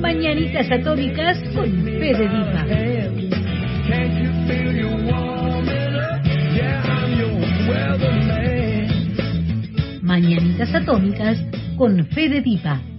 Mañanitas Atómicas con Fede Dipa. Mañanitas Atómicas con Fede Dipa.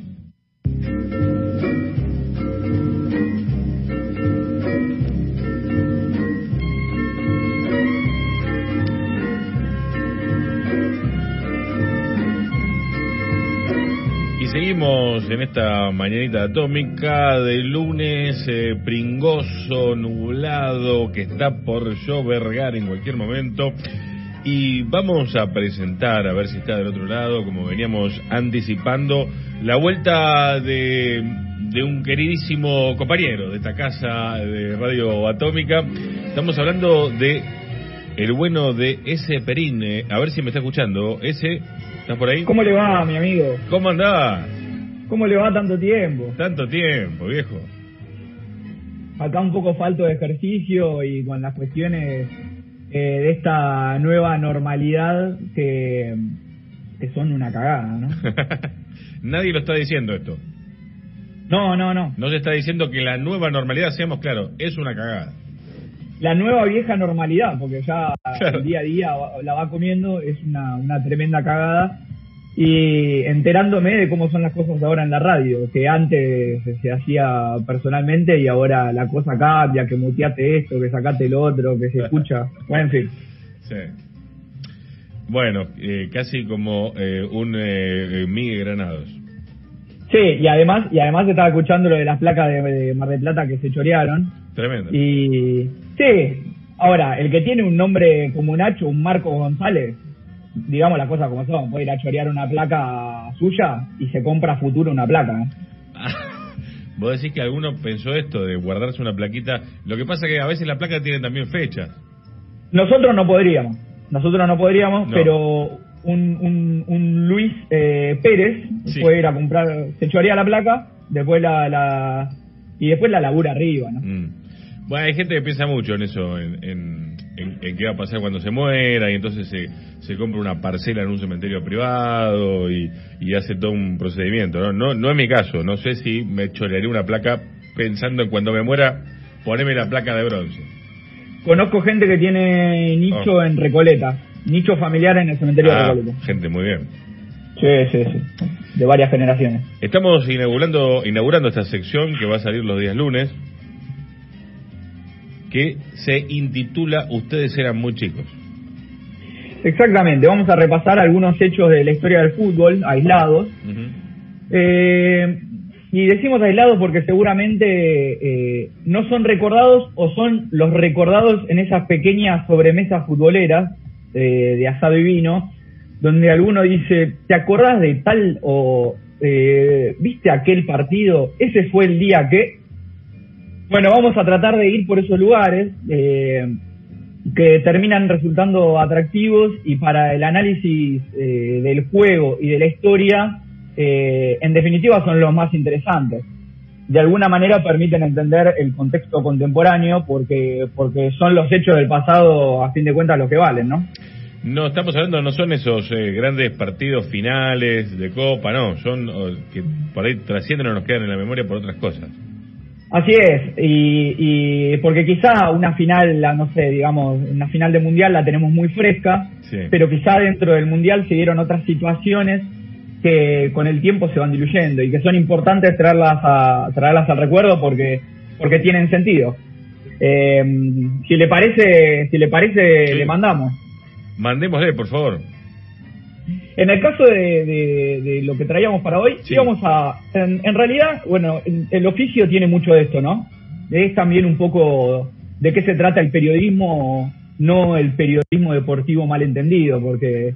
Seguimos en esta mañanita atómica de lunes eh, pringoso, nublado, que está por llovergar en cualquier momento. Y vamos a presentar, a ver si está del otro lado, como veníamos anticipando, la vuelta de, de un queridísimo compañero de esta casa de Radio Atómica. Estamos hablando de el bueno de ese Perine. A ver si me está escuchando. Ese ¿Estás por ahí? ¿Cómo le va, mi amigo? ¿Cómo andás? ¿Cómo le va tanto tiempo? Tanto tiempo, viejo. Acá un poco falto de ejercicio y con las cuestiones eh, de esta nueva normalidad que, que son una cagada, ¿no? Nadie lo está diciendo esto. No, no, no. No se está diciendo que la nueva normalidad, seamos claros, es una cagada la nueva vieja normalidad, porque ya el día a día la va comiendo, es una, una tremenda cagada. Y enterándome de cómo son las cosas ahora en la radio, que antes se hacía personalmente y ahora la cosa cambia, que muteate esto, que sacate el otro, que se escucha. Bueno, en fin. Sí. Bueno, eh, casi como eh, un eh, Miguel Granados. Sí, y además, y además estaba escuchando lo de las placas de, de Mar del Plata que se chorearon. Tremendo. Y Sí, ahora, el que tiene un nombre como Nacho, un Marco González, digamos las cosas como son, puede ir a chorear una placa suya y se compra futuro una placa. Vos decís que alguno pensó esto de guardarse una plaquita. Lo que pasa es que a veces la placa tiene también fecha. Nosotros no podríamos, nosotros no podríamos, pero un, un, Luis eh, Pérez puede ir a comprar, se chorea la placa, después la, la y después la labura arriba, ¿no? Mm. Bueno, hay gente que piensa mucho en eso, en, qué va a pasar cuando se muera, y entonces se, se compra una parcela en un cementerio privado y, hace todo un procedimiento. ¿no? No, no es mi caso, no sé si me chorearé una placa pensando en cuando me muera, ponerme la placa de bronce. Conozco gente que tiene nicho oh. en Recoleta, nicho familiar en el cementerio de ah, Recoleta. Gente, muy bien. Sí, sí, sí, de varias generaciones. Estamos inaugurando, inaugurando esta sección que va a salir los días lunes que se intitula Ustedes eran muy chicos. Exactamente, vamos a repasar algunos hechos de la historia del fútbol, aislados. Eh, y decimos aislados porque seguramente eh, no son recordados o son los recordados en esas pequeñas sobremesas futboleras eh, de asado y vino, donde alguno dice, ¿te acordás de tal o viste aquel partido? Ese fue el día que bueno, vamos a tratar de ir por esos lugares eh, que terminan resultando atractivos y para el análisis eh, del juego y de la historia, eh, en definitiva son los más interesantes. De alguna manera permiten entender el contexto contemporáneo porque, porque son los hechos del pasado, a fin de cuentas, los que valen, ¿no? No, estamos hablando, no son esos grandes partidos finales de Copa, no, son que por ahí trascienden o nos quedan en la memoria por otras cosas. Así es, y, porque quizá una final, no sé, digamos, una final de mundial la tenemos muy fresca, pero quizá dentro del mundial se dieron otras situaciones que con el tiempo se van diluyendo y que son importantes traerlas a traerlas al recuerdo porque porque tienen sentido. Eh, si le parece, si le parece, le mandamos. Mandémosle, por favor. En el caso de, lo que traíamos para hoy, íbamos a. En, realidad, bueno, el, oficio tiene mucho de esto, ¿no? Es también un poco de qué se trata el periodismo, no el periodismo deportivo mal entendido, porque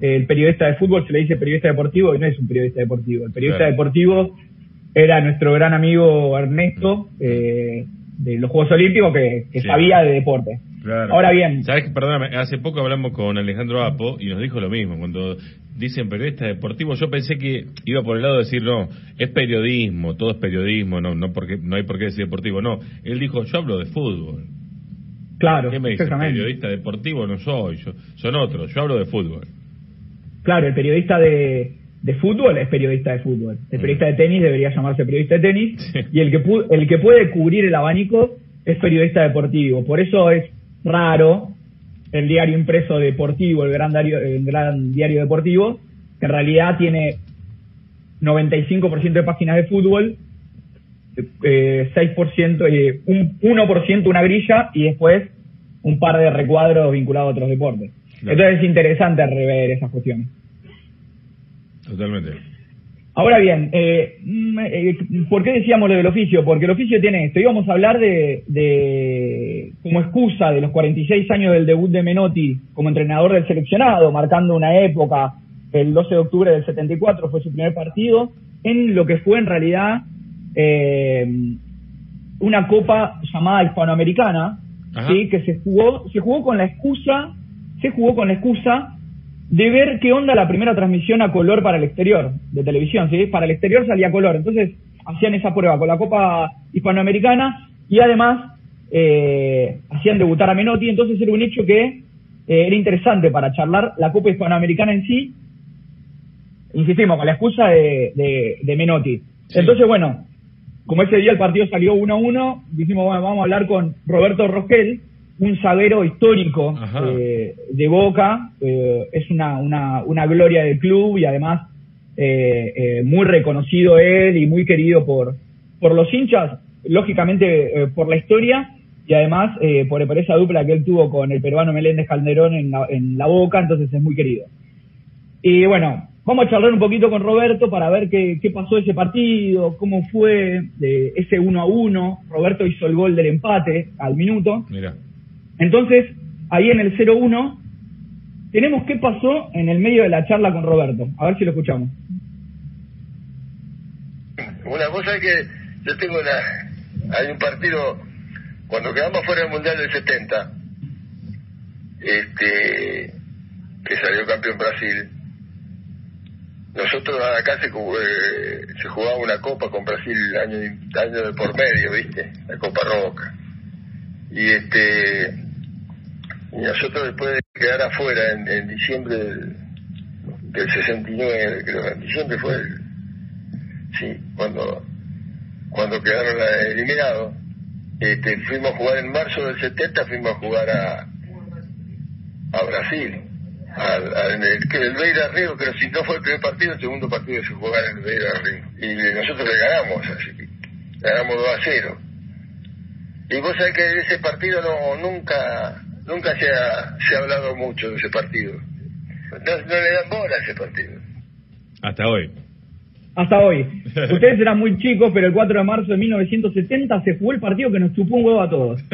el periodista de fútbol se le dice periodista deportivo y no es un periodista deportivo. El periodista deportivo era nuestro gran amigo Ernesto eh, de los Juegos Olímpicos que, sabía de deporte. Ahora bien. Sabes perdóname, hace poco hablamos con Alejandro Apo y nos dijo lo mismo. Cuando dicen periodista deportivo, yo pensé que iba por el lado de decir, no, es periodismo, todo es periodismo, no, no, porque, no hay por qué decir deportivo. No, él dijo, yo hablo de fútbol. Claro, ¿Qué me dice? Periodista deportivo no soy, yo, son otros, yo hablo de fútbol. Claro, el periodista de, de fútbol es periodista de fútbol. El periodista de tenis debería llamarse periodista de tenis y el que, el que puede cubrir el abanico es periodista deportivo. Por eso es raro el diario impreso deportivo, el gran diario, el gran diario deportivo, que en realidad tiene 95% de páginas de fútbol, eh, 6%, eh, un 1% una grilla y después un par de recuadros vinculados a otros deportes. Entonces es interesante rever esas cuestiones. Totalmente. Ahora bien, eh, mm, eh, ¿por qué decíamos lo del oficio? Porque el oficio tiene esto. Íbamos a hablar de, de, como excusa de los 46 años del debut de Menotti como entrenador del seleccionado, marcando una época, el 12 de octubre del 74 fue su primer partido, en lo que fue en realidad eh, una copa llamada hispanoamericana, ¿sí? que se jugó, se jugó con la excusa, se jugó con la excusa de ver qué onda la primera transmisión a color para el exterior de televisión, ¿sí? Para el exterior salía color, entonces hacían esa prueba con la Copa Hispanoamericana y además eh, hacían debutar a Menotti, entonces era un hecho que eh, era interesante para charlar la Copa Hispanoamericana en sí, insistimos, con la excusa de, de, Menotti. Entonces, bueno, como ese día el partido salió 1-1, dijimos, bueno, vamos a hablar con Roberto Rosquel, un zaguero histórico eh, de Boca, eh, es una, una, una, gloria del club y además eh, muy reconocido él y muy querido por, por los hinchas, lógicamente por la historia y además por, por, esa dupla que él tuvo con el peruano Meléndez Calderón en la, en la Boca, entonces es muy querido. Y bueno, vamos a charlar un poquito con Roberto para ver qué, qué pasó ese partido, cómo fue de ese 1 a 1. Roberto hizo el gol del empate al minuto. Mira. Entonces, ahí en el 01, tenemos qué pasó en el medio de la charla con Roberto. A ver si lo escuchamos. Una cosa es que yo tengo una. Hay un partido, cuando quedamos fuera del Mundial del 70, este, que salió campeón Brasil. Nosotros acá se, eh, se jugaba una copa con Brasil año, año de por medio, ¿viste? La Copa Roca. Y este y nosotros después de quedar afuera en, diciembre del, del, 69, creo en diciembre fue sí, cuando, cuando quedaron eliminados, este, fuimos a jugar en marzo del 70, fuimos a jugar a, a Brasil. Al, en el, el Beira Río, pero si no fue el primer partido, el segundo partido se jugó en el Beira Río. Y nosotros le ganamos, así que ganamos 2 a 0. Y vos sabés que ese partido no nunca Nunca se ha, se ha hablado mucho de ese partido. No, le dan bola a ese partido. Hasta hoy. Hasta hoy. Ustedes eran muy chicos, pero el 4 de marzo de 1970 se jugó el partido que nos chupó un huevo a todos.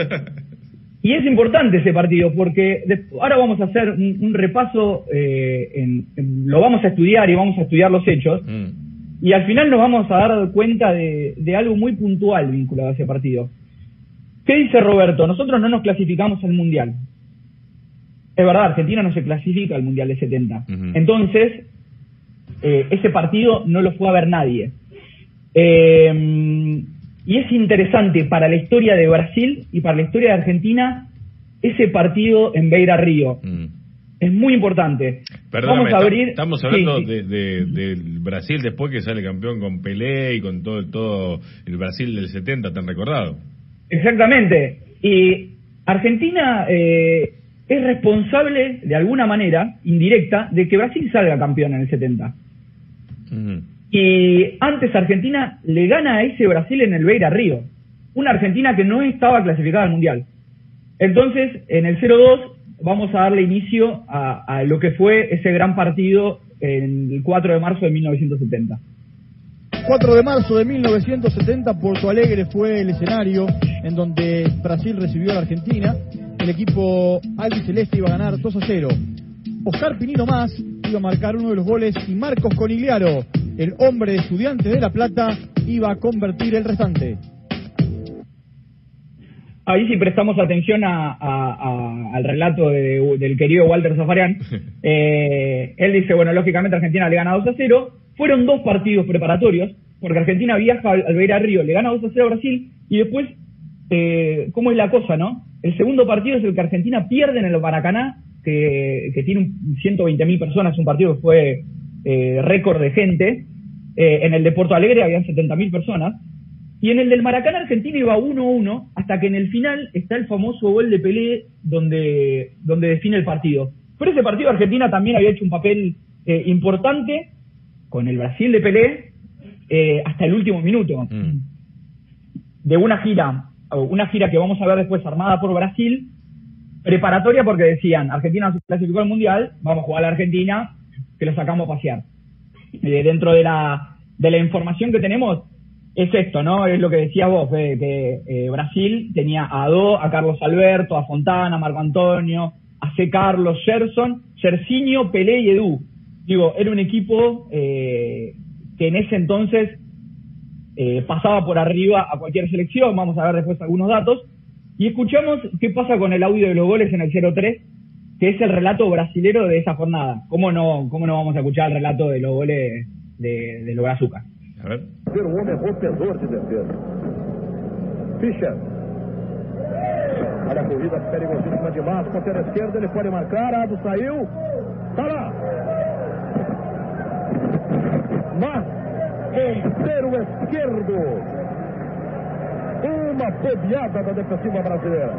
Y es importante ese partido porque ahora vamos a hacer un, repaso, eh, lo vamos a estudiar y vamos a estudiar los hechos. Mm. Y al final nos vamos a dar cuenta de, de algo muy puntual vinculado a ese partido. ¿Qué dice Roberto? Nosotros no nos clasificamos al Mundial. Es verdad, Argentina no se clasifica al Mundial de 70. Entonces, eh, ese partido no lo fue a ver nadie. Eh, y es interesante para la historia de Brasil y para la historia de Argentina ese partido en Beira Río. Es muy importante. Vamos a abrir... Estamos hablando De, Brasil después que sale campeón con Pelé y con todo, todo el Brasil del 70 tan recordado. Exactamente. Y Argentina eh, es responsable, de alguna manera, indirecta, de que Brasil salga campeón en el 70. Y antes Argentina le gana a ese Brasil en el Beira Río. Una Argentina que no estaba clasificada al Mundial. Entonces, en el 0-2 vamos a darle inicio a, a lo que fue ese gran partido en el 4 de marzo de 1970. 4 de marzo de 1970, Porto Alegre fue el escenario en donde Brasil recibió a la Argentina. El equipo albiceleste iba a ganar 2 a 0. Oscar Pinino más iba a marcar uno de los goles y Marcos Conigliaro, el hombre de Estudiantes de La Plata, iba a convertir el restante. Ahí si prestamos atención al relato del querido Walter Zafarian, eh, él dice, bueno, lógicamente Argentina le gana 2 a 0, fueron dos partidos preparatorios, porque Argentina viaja al Beira Río, le gana 2 a 0 a Brasil, y después, eh, ¿cómo es la cosa, no? El segundo partido es el que Argentina pierde en el Maracaná, que, que tiene 120.000 personas, un partido que fue eh, récord de gente. Eh, en el de Porto Alegre habían 70.000 personas. Y en el del Maracaná Argentina iba 1-1 hasta que en el final está el famoso gol de Pelé donde, donde define el partido. Pero ese partido Argentina también había hecho un papel eh, importante con el Brasil de Pelé eh, hasta el último minuto. Mm. De una gira, una gira que vamos a ver después armada por Brasil, preparatoria porque decían, Argentina se clasificó al Mundial, vamos a jugar a la Argentina, que lo sacamos a pasear. Eh, dentro de la, de la información que tenemos, es esto, ¿no? Es lo que decías vos, Fede, que eh, Brasil tenía a Do, a Carlos Alberto, a Fontana, a Marco Antonio, a C. Carlos, Gerson, Cercinio, Pelé y Edu. Digo, era un equipo eh, que en ese entonces eh, pasaba por arriba a cualquier selección, vamos a ver después algunos datos, y escuchamos qué pasa con el audio de los goles en el 0-3, que es el relato brasilero de esa jornada. ¿Cómo no, cómo no vamos a escuchar el relato de los goles de, de los Brazucas? A ver. Um homem rompedor de defesa. Fischer. Olha a corrida de Márcio. Ponteira esquerda, ele pode marcar. Ado saiu. Tá lá. Ponteiro esquerdo. Uma bobeada da defensiva brasileira.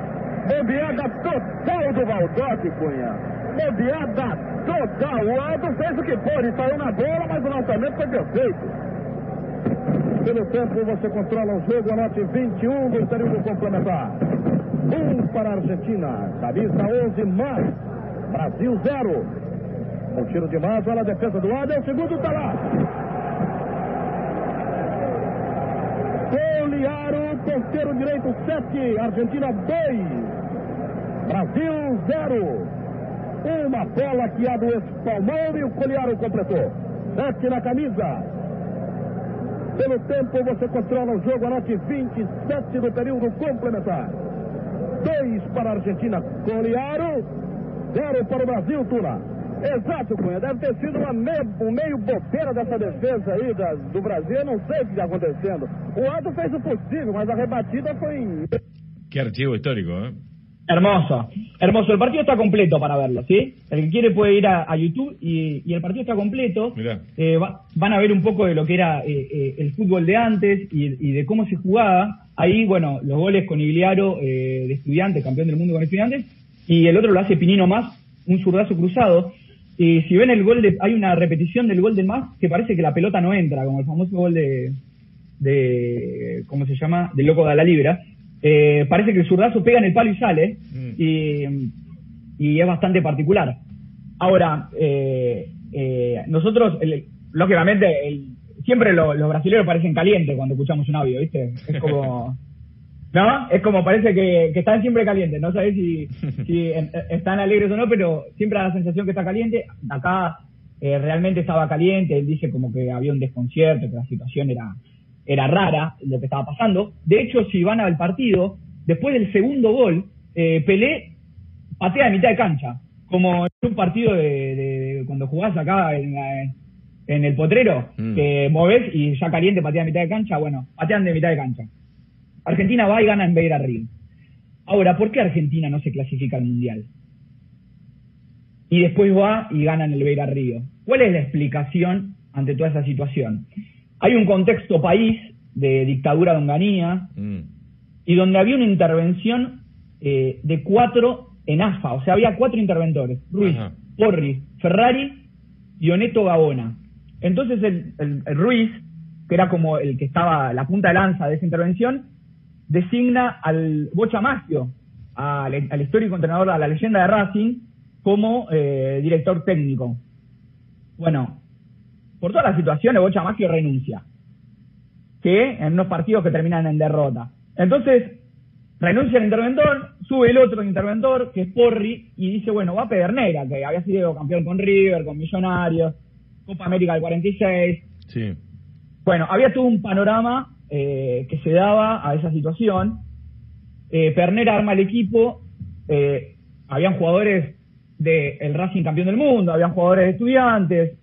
Bobeada total do Valdoque, Cunha. Bobeada total. O Ado fez o que pôde. Saiu na bola, mas o lançamento foi perfeito. Pelo tempo você controla o jogo, anote 21 do período complementar. 1 um para a Argentina, camisa 11 mais, Brasil 0. Um tiro de mais, olha a defesa do lado, é o segundo, tá lá. Coliaro, ponteiro direito 7, Argentina 2, Brasil 0. Uma bola que a do espalmou e o Coliaro completou. 7 na camisa, pelo tempo, você controla o jogo. Anote 27 do período complementar. 2 para a Argentina. Coliaro. 0 para o Brasil, Tula. Exato, Cunha. Deve ter sido uma meio, um meio bobeira dessa defesa aí da, do Brasil. Eu não sei o que está acontecendo. O Ado fez o possível, mas a rebatida foi. Qué archivo histórico, ¿eh? Hermoso, hermoso. El partido está completo para verlo, ¿sí? El que quiere puede ir a, a YouTube y, y, el partido está completo. Mirá. Eh, va, van a ver un poco de lo que era eh, eh, el fútbol de antes y, y, de cómo se jugaba. Ahí, bueno, los goles con Igliaro de estudiantes, campeón del mundo con estudiantes, y el otro lo hace Pinino Más, un zurdazo cruzado. Y si ven el gol, de, hay una repetición del gol del Más que parece que la pelota no entra, como el famoso gol de, de ¿cómo se llama? Del loco de la libra eh, parece que el zurdazo pega en el palo y sale, mm. y, y, es bastante particular. Ahora, eh, eh, nosotros, el, lógicamente, el, siempre lo, los brasileños parecen calientes cuando escuchamos un audio, ¿viste? Es como... ¿No? Es como parece que, que están siempre calientes, no sabes si, si en, están alegres o no, pero siempre da la sensación que está caliente. Acá eh, realmente estaba caliente, él dice como que había un desconcierto, que la situación era, era rara lo que estaba pasando. De hecho, si van al partido, después del segundo gol, eh, Pelé patea a mitad de cancha, como en un partido de, de cuando jugás acá en, la, en el potrero, mm. que movés y ya caliente patea a mitad de cancha, bueno, patean de mitad de cancha. Argentina va y gana en Beira Río. Ahora, ¿por qué Argentina no se clasifica al Mundial? Y después va y gana en el Beira Río. ¿Cuál es la explicación ante toda esa situación? hay un contexto país de dictadura de Onganía mm. y donde había una intervención eh, de cuatro en AFA, o sea, había cuatro interventores, Ruiz, Porri, Ferrari y Oneto Gabona. Entonces el, el, el, Ruiz, que era como el que estaba la punta de lanza de esa intervención, designa al Bocha Maggio, al, al histórico entrenador, a la leyenda de Racing, como eh, director técnico. Bueno, por toda la situación, el Bocha Maggio renuncia. Que en unos partidos que terminan en derrota. Entonces, renuncia el interventor, sube el otro interventor, que es Porri, y dice, bueno, va a Pedernera, que había sido campeón con River, con Millonarios, Copa América del 46. Sí. Bueno, había todo un panorama eh, que se daba a esa situación. Eh, Pernera arma el equipo, eh, habían jugadores del el Racing campeón del mundo, habían jugadores de estudiantes,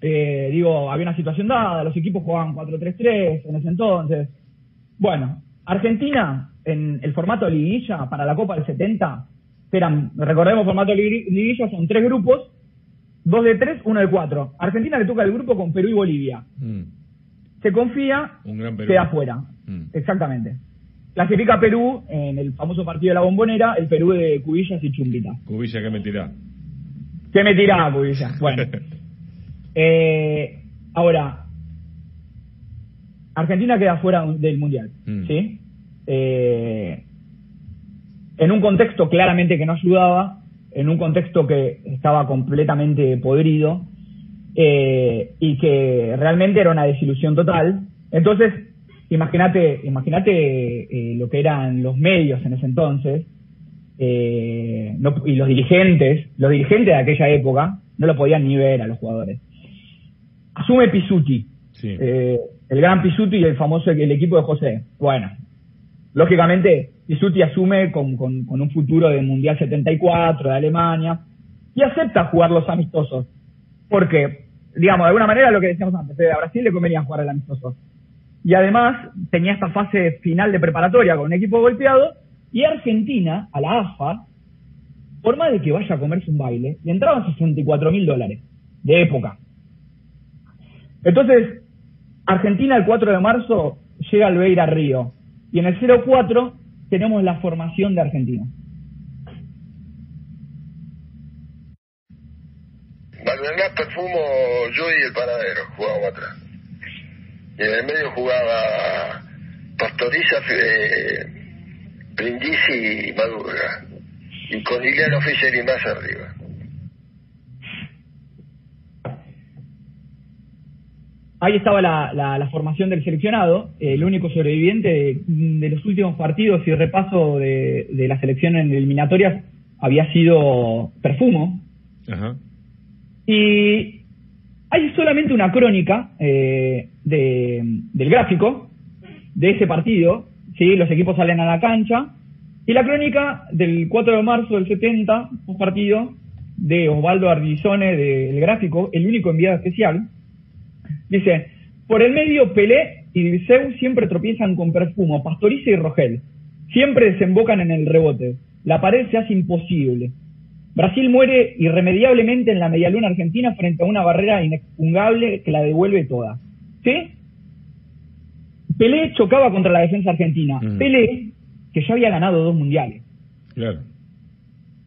eh, digo, había una situación dada, los equipos jugaban 4-3-3 en ese entonces. Bueno, Argentina, en el formato liguilla para la Copa del 70, eran, recordemos, formato liguilla son tres grupos dos de tres, uno de cuatro. Argentina le toca el grupo con Perú y Bolivia. Mm. Se confía, Un gran Perú. queda fuera. Mm. Exactamente. Clasifica Perú en el famoso partido de la bombonera, el Perú de Cubillas y Chumbita. Cubilla que me tirá. ¿Qué me tiraba, Cubillas? Bueno. Eh, ahora, Argentina queda fuera del Mundial, Mm. ¿sí? Eh, en un contexto claramente que no ayudaba, en un contexto que estaba completamente podrido eh, y que realmente era una desilusión total. Entonces, imagínate, imagínate eh, lo que eran los medios en ese entonces eh, no- y los dirigentes, los dirigentes de aquella época no lo podían ni ver a los jugadores. Asume Pisuti, Sí. el gran Pisuti y el famoso el equipo de José. Bueno, lógicamente Pisuti asume con, con- con un futuro de Mundial 74 de Alemania y acepta jugar los amistosos. Porque, digamos, de alguna manera lo que decíamos antes, eh, a Brasil le convenía jugar el amistoso. Y además tenía esta fase final de preparatoria con un equipo golpeado y Argentina, a la AFA, por más de que vaya a comerse un baile, le entraban 64 mil dólares de época. Entonces, Argentina el 4 de marzo llega al Beira Río y en el 04 tenemos la formación de Argentina. Perfumo, yo y el panadero jugábamos atrás. Y en el medio jugaba Pastoriza, eh, Brindisi y Madurga. Y con Liliano Fischer y más arriba. Ahí estaba la, la- la formación del seleccionado, el único sobreviviente de, de los últimos partidos y repaso de, de la selección en eliminatorias había sido Perfumo. Ajá. Y hay solamente una crónica eh, de- del gráfico de ese partido, ¿sí? los equipos salen a la cancha, y la crónica del 4 de marzo del 70, un partido de Osvaldo Ardizone del gráfico, el único enviado especial, dice, por el medio Pelé y Dirceu siempre tropiezan con Perfumo, Pastoriza y Rogel, siempre desembocan en el rebote, la pared se hace imposible, Brasil muere irremediablemente en la medialuna argentina frente a una barrera inexpugnable que la devuelve toda. ¿Sí? Pelé chocaba contra la defensa argentina. Mm. Pelé, que ya había ganado dos mundiales. Claro.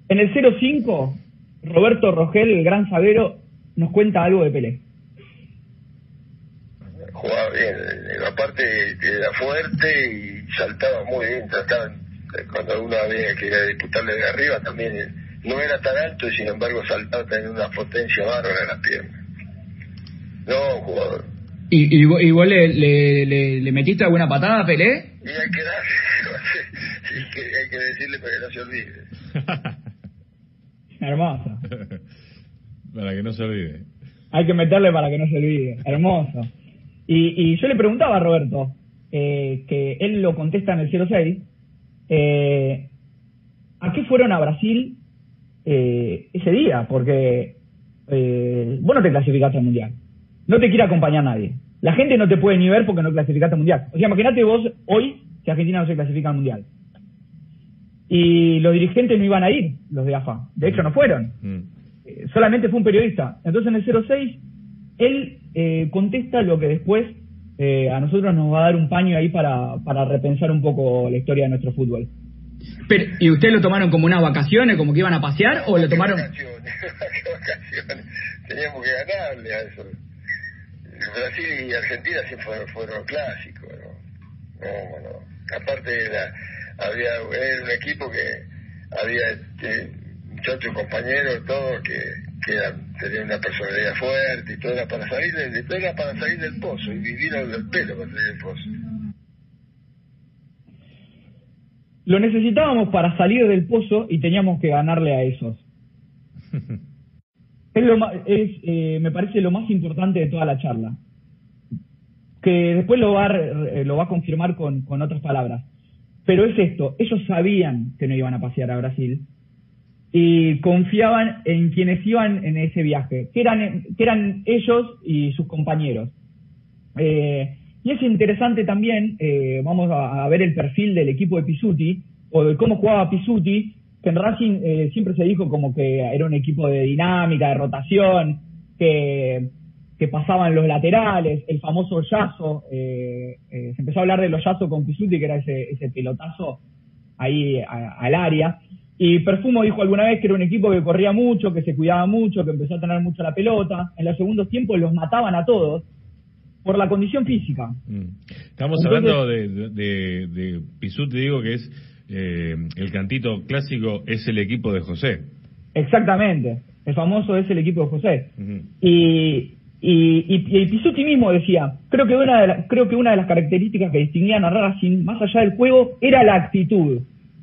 En el 05, Roberto Rogel, el gran sabero, nos cuenta algo de Pelé. Jugaba bien. Aparte era fuerte y saltaba muy bien. Trataba, cuando uno había que ir a disputarle de arriba también no era tan alto y sin embargo saltaba tenía una potencia bárbara en las piernas. No, jugador. ¿Y, y, vos- y vos le, le, le, le metiste alguna patada a Pelé? Y hay que darle, hay que, hay que decirle para que no se olvide. Hermoso. Para que no se olvide. Hay que meterle para que no se olvide. Hermoso. Y, y yo le preguntaba a Roberto, eh, que él lo contesta en el 06, eh, ¿a qué fueron a Brasil eh, ese día? Porque eh, vos no te clasificaste al Mundial. No te quiere acompañar nadie. La gente no te puede ni ver porque no clasificaste al Mundial. O sea, imagínate vos hoy que Argentina no se clasifica al Mundial. Y los dirigentes no iban a ir, los de AFA. De hecho, no fueron Mm. eh, solamente fue un periodista. Entonces en el 06 él eh, contesta lo que después eh, a nosotros nos va a dar un paño ahí para, para repensar un poco la historia de nuestro fútbol. Pero, ¿Y ustedes lo tomaron como unas vacaciones, como que iban a pasear, o lo ¿Qué tomaron...? vacaciones? ¿Qué vacaciones? Teníamos que ganarle a eso. Brasil y Argentina siempre fueron, fueron clásicos, ¿no? No, no. Aparte era, había, era un equipo que había este, muchachos compañeros, todos que, que eran, tenían una personalidad fuerte y todo era para salir del, todo era para salir del pozo y vivir al pelo para salir del pozo. Lo necesitábamos para salir del pozo y teníamos que ganarle a esos. Es lo ma- es, eh, me parece lo más importante de toda la charla. Que después lo va a, lo va a confirmar con, con otras palabras. Pero es esto, ellos sabían que no iban a pasear a Brasil y confiaban en quienes iban en ese viaje, que eran, que eran ellos y sus compañeros. Eh, y es interesante también, eh, vamos a, ver el perfil del equipo de Pisuti, o de cómo jugaba Pisuti, que en Racing eh, siempre se dijo como que era un equipo de dinámica, de rotación, que, que pasaban los laterales, el famoso Yazo, eh, eh, se empezó a hablar de los Yazo con Pisuti, que era ese, ese pelotazo ahí al área. Y Perfumo dijo alguna vez que era un equipo que corría mucho, que se cuidaba mucho, que empezó a tener mucho la pelota. En los segundos tiempos los mataban a todos por la condición física. Mm. Estamos hablando de, de, de, Pisuti, digo que es eh, el cantito clásico, es el equipo de José. Exactamente, el famoso es el equipo de José. y, y, y, Pisuti mismo decía, creo que, una de creo que una de las características que distinguían a Racing, más allá del juego, era la actitud.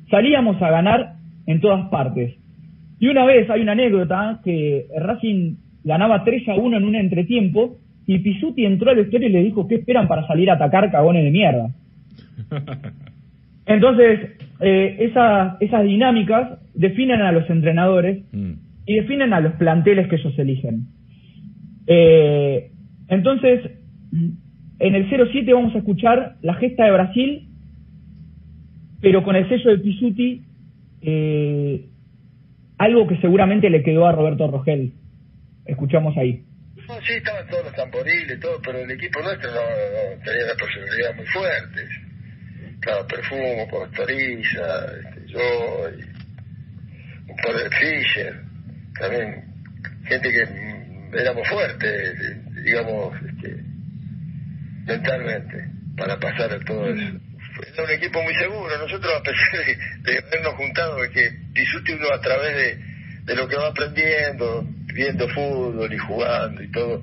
Salíamos a ganar en todas partes. Y una vez hay una anécdota que Racing ganaba 3 a 1 en un entretiempo y Pisuti entró al vestuario y le dijo, ¿qué esperan para salir a atacar cagones de mierda? Entonces, eh, esas, esas dinámicas definen a los entrenadores mm. y definen a los planteles que ellos eligen. Eh, entonces, en el 07 vamos a escuchar la gesta de Brasil, pero con el sello de Pisuti, eh, algo que seguramente le quedó a Roberto Rogel. Escuchamos ahí. No, sí, estaban todos los tamboriles, todo, pero el equipo nuestro no, tenía una personalidad muy fuerte. Claro, Perfumo, Pastoriza, este, yo, y un par de Fischer, también gente que mm, éramos fuertes, digamos, este, mentalmente, para pasar a todo eso. Era un equipo muy seguro. Nosotros, a pesar de, de habernos juntado, que disfrute uno a través de, de lo que va aprendiendo, viendo fútbol y jugando y todo.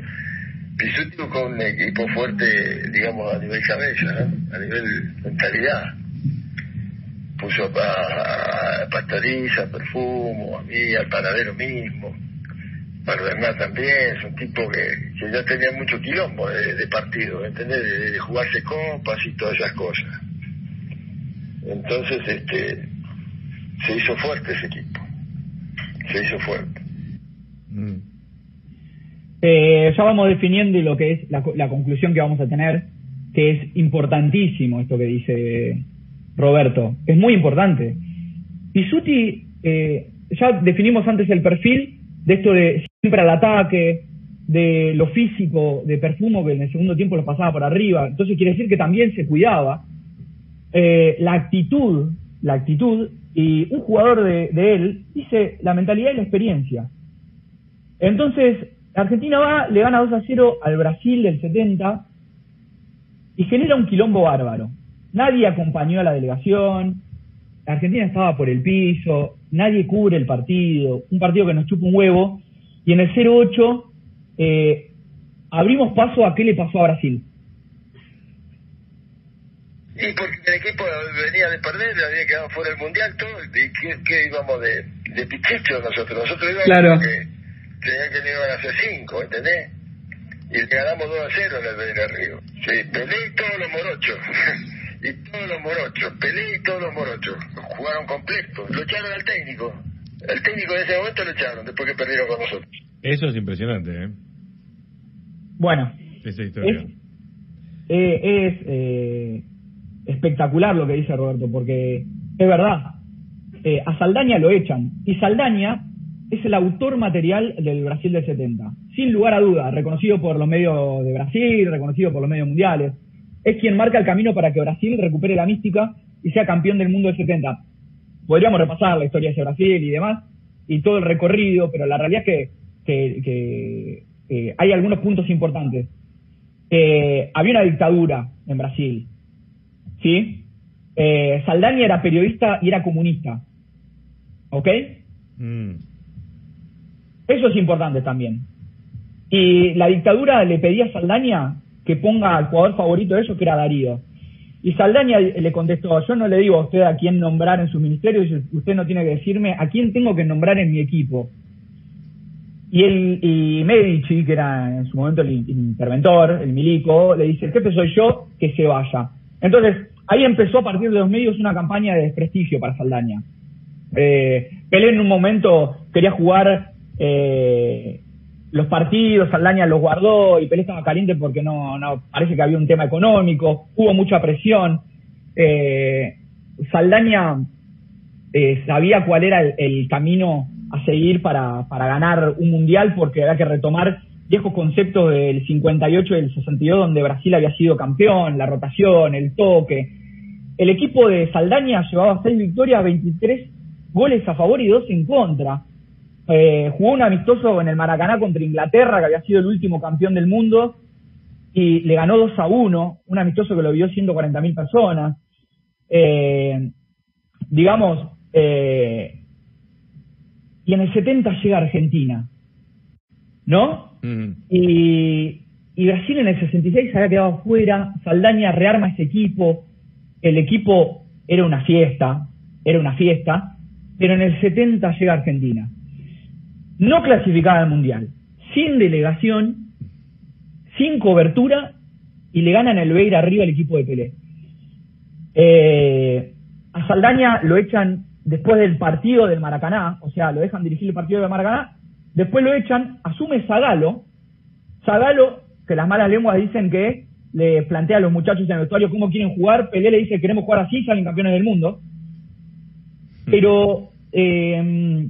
Pisuti con un equipo fuerte, digamos, a nivel cabeza, a nivel mentalidad. Puso a, a Pastoriza, a Perfumo, a mí, al Paradero mismo. Para también, es un tipo que, que ya tenía mucho quilombo de, partido, ¿entendés? De, de, jugarse copas y todas esas cosas. Entonces, este, se hizo fuerte ese equipo. Se hizo fuerte. Mm. Eh, ya vamos definiendo lo que es la, conclusión que vamos a tener, que es importantísimo esto que dice Roberto. Es muy importante. Pisuti, eh, ya definimos antes el perfil de esto de siempre al ataque, de lo físico, de perfumo que en el segundo tiempo lo pasaba por arriba. Entonces quiere decir que también se cuidaba. Eh, la actitud, la actitud, y un jugador de él dice la mentalidad y la experiencia. Entonces, Argentina va, le gana 2 a 0 al Brasil del 70 y genera un quilombo bárbaro. Nadie acompañó a la delegación, Argentina estaba por el piso, nadie cubre el partido, un partido que nos chupa un huevo, y en el 0-8 eh, abrimos paso a qué le pasó a Brasil. Y porque el equipo venía de perder, había quedado fuera del mundial, todo, y que, íbamos de, de pichicho nosotros. Nosotros íbamos claro que iban a hacer cinco, ¿entendés? Y le ganamos 2 a 0 en el Belén Río. Sí, Pelé y todos los morochos. y todos los morochos. Pelé y todos los morochos. Jugaron completos. Lo echaron al técnico. El técnico en ese momento lo echaron después que perdieron con nosotros. Eso es impresionante, ¿eh? Bueno. Esa historia. Es, eh, eh, espectacular lo que dice Roberto, porque es verdad. Eh, a Saldaña lo echan. Y Saldaña es el autor material del Brasil del 70. Sin lugar a duda, reconocido por los medios de Brasil, reconocido por los medios mundiales. Es quien marca el camino para que Brasil recupere la mística y sea campeón del mundo del 70. Podríamos repasar la historia de Brasil y demás, y todo el recorrido, pero la realidad es que, hay algunos puntos importantes. Eh, había una dictadura en Brasil, ¿sí? Eh, Saldaña era periodista y era comunista, ¿ok? Mm. Eso es importante también. Y la dictadura le pedía a Saldaña que ponga al jugador favorito de ellos, que era Darío. Y Saldaña le contestó, yo no le digo a usted a quién nombrar en su ministerio, usted no tiene que decirme a quién tengo que nombrar en mi equipo. Y, el, y Medici, que era en su momento el interventor, el milico, le dice, el jefe soy yo, que se vaya. Entonces, ahí empezó a partir de los medios una campaña de desprestigio para Saldaña. Eh, Pelé en un momento quería jugar eh, los partidos, Saldaña los guardó y Pelé estaba caliente porque no, no parece que había un tema económico, hubo mucha presión. Eh, Saldaña eh, sabía cuál era el, camino a seguir para, para ganar un mundial porque había que retomar viejos conceptos del 58 y del 62 donde Brasil había sido campeón, la rotación, el toque. El equipo de Saldaña llevaba 6 victorias, 23 goles a favor y 2 en contra. Eh, jugó un amistoso en el Maracaná contra Inglaterra, que había sido el último campeón del mundo, y le ganó 2 a 1, un amistoso que lo vio 140.000 personas. Eh, digamos, eh, y en el 70 llega Argentina, ¿no? y, y, Brasil en el 66 había quedado fuera, Saldaña rearma ese equipo, el equipo era una fiesta, era una fiesta, pero en el 70 llega Argentina. No clasificada al Mundial, sin delegación, sin cobertura, y le ganan el Beira arriba el equipo de Pelé. Eh, a Saldaña lo echan después del partido del Maracaná, o sea, lo dejan dirigir el partido del Maracaná, después lo echan, asume Zagalo, Zagalo, que las malas lenguas dicen que le plantea a los muchachos en el vestuario cómo quieren jugar, Pelé le dice queremos jugar así, salen campeones del mundo. Pero eh,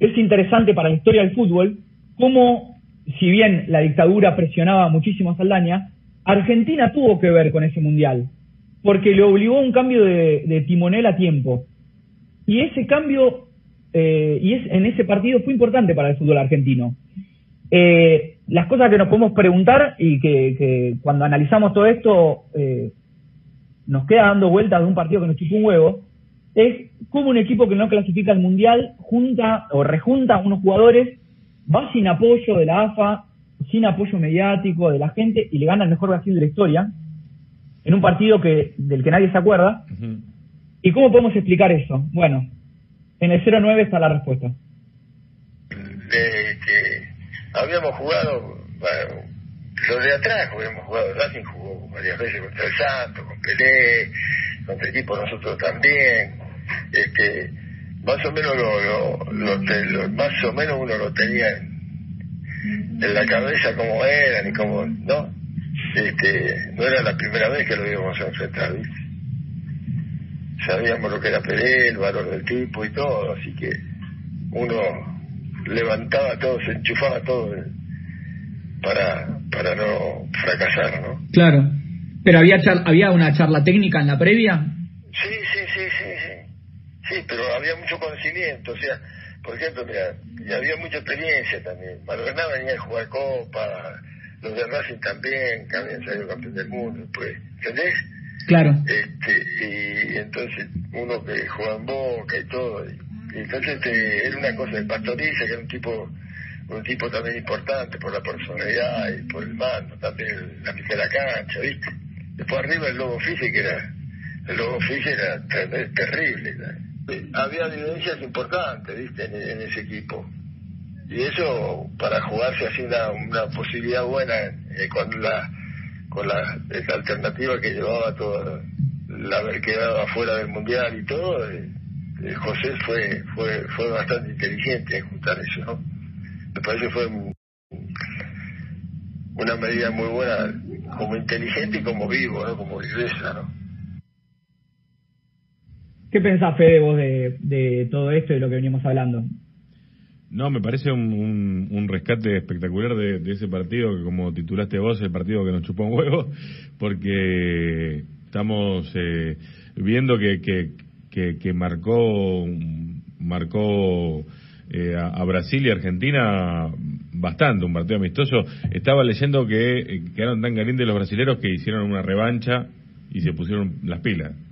es interesante para la historia del fútbol cómo, si bien la dictadura presionaba muchísimo a Saldaña, Argentina tuvo que ver con ese mundial, porque le obligó a un cambio de, timonel a tiempo. Y ese cambio, eh, y es, en ese partido fue importante para el fútbol argentino. Eh, las cosas que nos podemos preguntar y que, cuando analizamos todo esto eh, nos queda dando vueltas de un partido que nos chupó un huevo, es cómo un equipo que no clasifica al Mundial junta o rejunta a unos jugadores, va sin apoyo de la AFA, sin apoyo mediático de la gente y le gana el mejor Brasil de la historia, en un partido que del que nadie se acuerda. ¿Y cómo podemos explicar eso? Bueno, en el 0-9 está la respuesta habíamos jugado, bueno, los de atrás habíamos jugado, Racing jugó varias veces contra el Santos, con Pelé, contra equipos nosotros también, este, más o menos lo, lo, más o menos uno lo tenía en, la cabeza como eran y como, ¿no? Este, no era la primera vez que lo íbamos a enfrentar, ¿viste? Sabíamos lo que era Pelé, el valor del tipo y todo, así que uno levantaba todo, se enchufaba todo eh, para, para no fracasar, ¿no? Claro. ¿Pero había, había una charla técnica en la previa? Sí, sí, sí, sí, sí. Sí, pero había mucho conocimiento, o sea, por ejemplo, mira, y había mucha experiencia también. Maldonado venía a jugar Copa, los de Racing también, que habían salido campeón del mundo, pues, ¿entendés? Claro. Este, y entonces uno que juega en Boca y todo, entonces este, era una cosa de Pastoriza, que era un tipo un tipo también importante por la personalidad y por el mando, también la mitad de la cancha, ¿viste? Después arriba el Lobo Fise, que era, el Lobo Fise era terrible. Había evidencias importantes, ¿viste? En, ese equipo. Y eso, para jugarse así una, posibilidad buena eh, con la con la, alternativa que llevaba todo el haber quedado afuera del mundial y todo, eh, eh, José fue, fue, fue bastante inteligente en juntar eso, ¿no? Me parece que fue una medida muy buena, como inteligente y como vivo, ¿no? Como viveza, ¿no? ¿Qué pensás, Fede, vos de, todo esto y de lo que venimos hablando? No, me parece un, rescate espectacular de, de, ese partido que como titulaste vos, el partido que nos chupó un huevo, porque estamos eh, viendo que, que, que, marcó marcó eh, a, Brasil y Argentina bastante, un partido amistoso. Estaba leyendo que eh, quedaron tan calientes los brasileros que hicieron una revancha y se pusieron las pilas.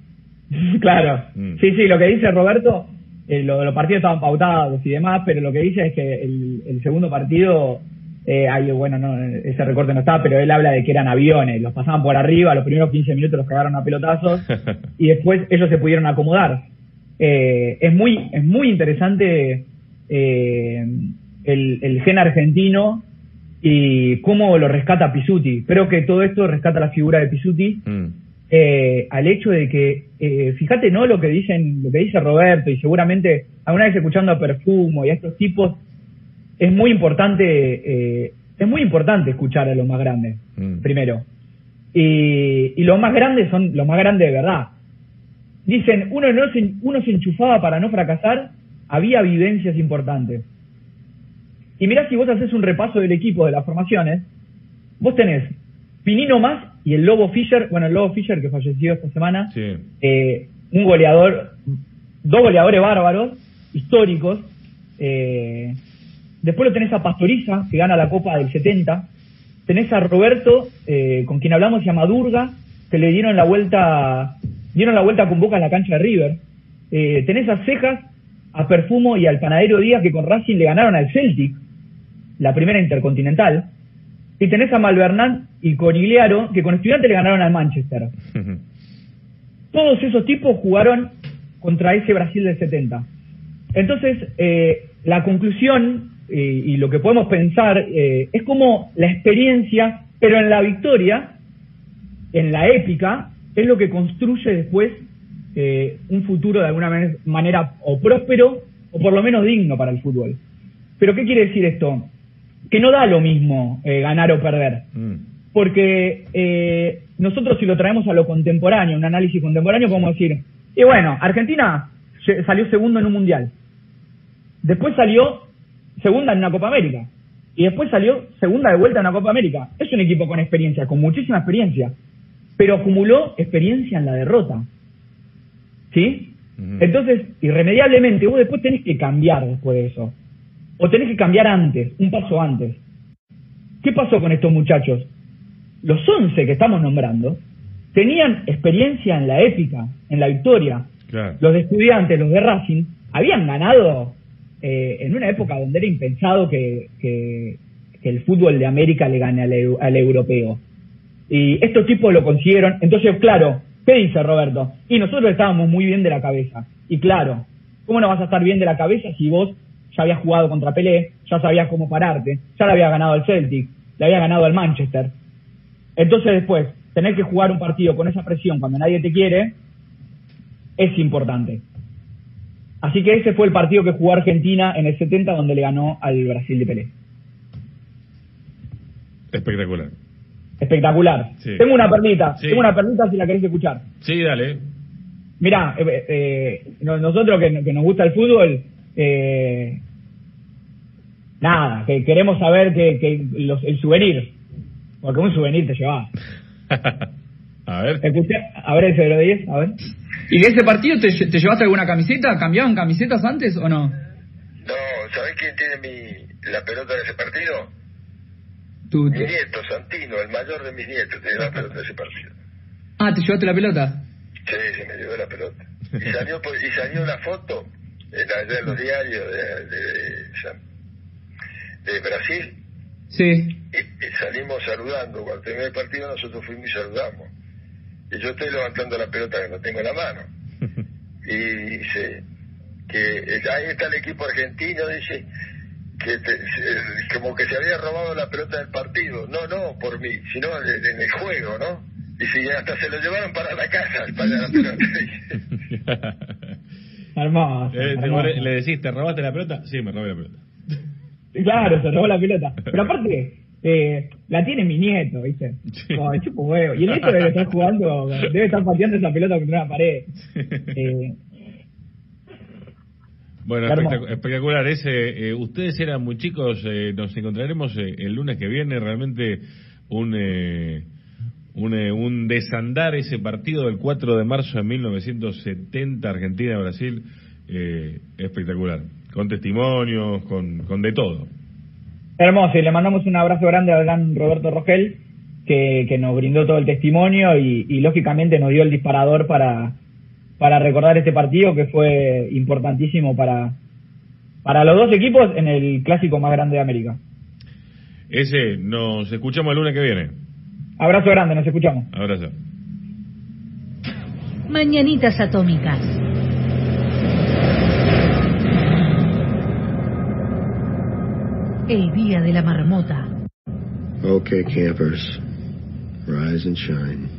Claro, mm. sí, sí, lo que dice Roberto, eh, los partidos estaban pautados y demás, pero lo que dice es que el, segundo partido, eh, bueno, no, ese recorte no estaba, pero él habla de que eran aviones, los pasaban por arriba, los primeros 15 minutos los cagaron a pelotazos y después ellos se pudieron acomodar. Eh, es muy es muy interesante eh, el, el, gen argentino y cómo lo rescata Pisuti. Creo que todo esto rescata la figura de Pisuti mm. Eh, al hecho de que, eh, fíjate, ¿no? Lo que dicen, lo que dice Roberto y seguramente alguna vez escuchando a Perfumo y a estos tipos, es muy importante, eh, es muy importante escuchar a los más grandes, mm. primero. Y, y los más grandes son los más grandes de verdad. dicen, uno, no se, uno se enchufaba para no fracasar, había vivencias importantes. Y mirá si vos haces un repaso del equipo de las formaciones, vos tenés Pinino más y el Lobo Fischer, bueno, el Lobo Fischer que falleció esta semana, eh, un goleador, dos goleadores bárbaros, históricos. Eh, después lo tenés a Pastoriza, que gana la Copa del 70. Tenés a Roberto, eh, con quien hablamos, y a Madurga, que le dieron la vuelta, dieron la vuelta con Boca en la cancha de River. tenés a Cejas, a Perfumo y al Panadero Díaz, que con Racing le ganaron al Celtic, la primera intercontinental. Y tenés a Malvernán y Corigliaro, que con estudiantes le ganaron al Manchester. Todos esos tipos jugaron contra ese Brasil del 70. Entonces, eh, la conclusión eh, y lo que podemos pensar eh, es como la experiencia, pero en la victoria, en la épica, es lo que construye después un futuro de alguna manera o próspero o por lo menos digno para el fútbol. Pero ¿qué quiere decir esto? Que no da lo mismo eh, ganar o perder. Mm. Porque eh, nosotros si lo traemos a lo contemporáneo, un análisis contemporáneo, podemos decir, y bueno, Argentina salió segundo en un mundial. Después salió segunda en una Copa América. Y después salió segunda de vuelta en una Copa América. Es un equipo con experiencia, con muchísima experiencia. Pero acumuló experiencia en la derrota. ¿Sí? Entonces, irremediablemente, vos después tenés que cambiar después de eso o tenés que cambiar antes, un paso antes. ¿Qué pasó con estos muchachos? Los 11 que estamos nombrando tenían experiencia en la épica, en la victoria. Los de estudiantes, los de Racing, habían ganado eh, en una época donde era impensado que, que, el fútbol de América le gane al, al europeo. Y estos tipos lo consiguieron. Entonces, claro, ¿qué dice Roberto? Y nosotros estábamos muy bien de la cabeza. Y claro, ¿cómo no vas a estar bien de la cabeza si vos ya había jugado contra Pelé, ya sabía cómo pararte, ya le había ganado al Celtic, le había ganado al Manchester. Entonces después, tener que jugar un partido con esa presión cuando nadie te quiere, es importante. Así que ese fue el partido que jugó Argentina en el 70 donde le ganó al Brasil de Pelé. Espectacular. Espectacular. Tengo una perlita, tengo una perlita si la querés escuchar. Sí, dale. Mirá, eh, eh, nosotros que, que, nos gusta el fútbol, eh, nada, que queremos saber que, que los, el souvenir, porque un souvenir te llevaba. a ver. a ver ese de los 10, a ver. ¿Y de ese partido te, te llevaste alguna camiseta? ¿Cambiaban camisetas antes o no? No, ¿sabés quién tiene mi, la pelota de ese partido? Tu, mi nieto, Santino, el mayor de mis nietos, tiene la pelota de ese partido. Ah, ¿te llevaste la pelota? Sí, sí, me llevó la pelota. Y salió, y salió la foto en, los diarios de, de, de Brasil. Sí. Y, salimos saludando. Cuando terminó el partido, nosotros fuimos y saludamos. Y yo estoy levantando la pelota que no tengo en la mano. y dice que ahí está el equipo argentino, dice que como que se había robado la pelota del partido. No, no por mí, sino en, el juego, ¿no? Y si hasta se lo llevaron para la casa, para la pelota. Hermoso. Eh, le decís, ¿te robaste la pelota? Sí, me robé la pelota. Claro, se robó la pelota. Pero aparte, eh, la tiene mi nieto, ¿viste? Como chupo huevo. Y el nieto debe estar jugando, debe estar pateando esa pelota contra una pared. Eh, bueno, espectacular. Ese, eh, ustedes eran muy chicos, eh, nos encontraremos eh, el lunes que viene. Realmente un, un, un, desandar ese partido del 4 de marzo de 1970, Argentina-Brasil, espectacular con testimonios, con, con de todo. Hermoso, y le mandamos un abrazo grande al gran Roberto Rogel, que, que nos brindó todo el testimonio y, y, lógicamente nos dio el disparador para, para recordar este partido que fue importantísimo para, para los dos equipos en el clásico más grande de América. Ese, nos escuchamos el lunes que viene. Abrazo grande, nos escuchamos. Abrazo. Mañanitas Atómicas. El día de la marmota. Okay, campers. Rise and shine.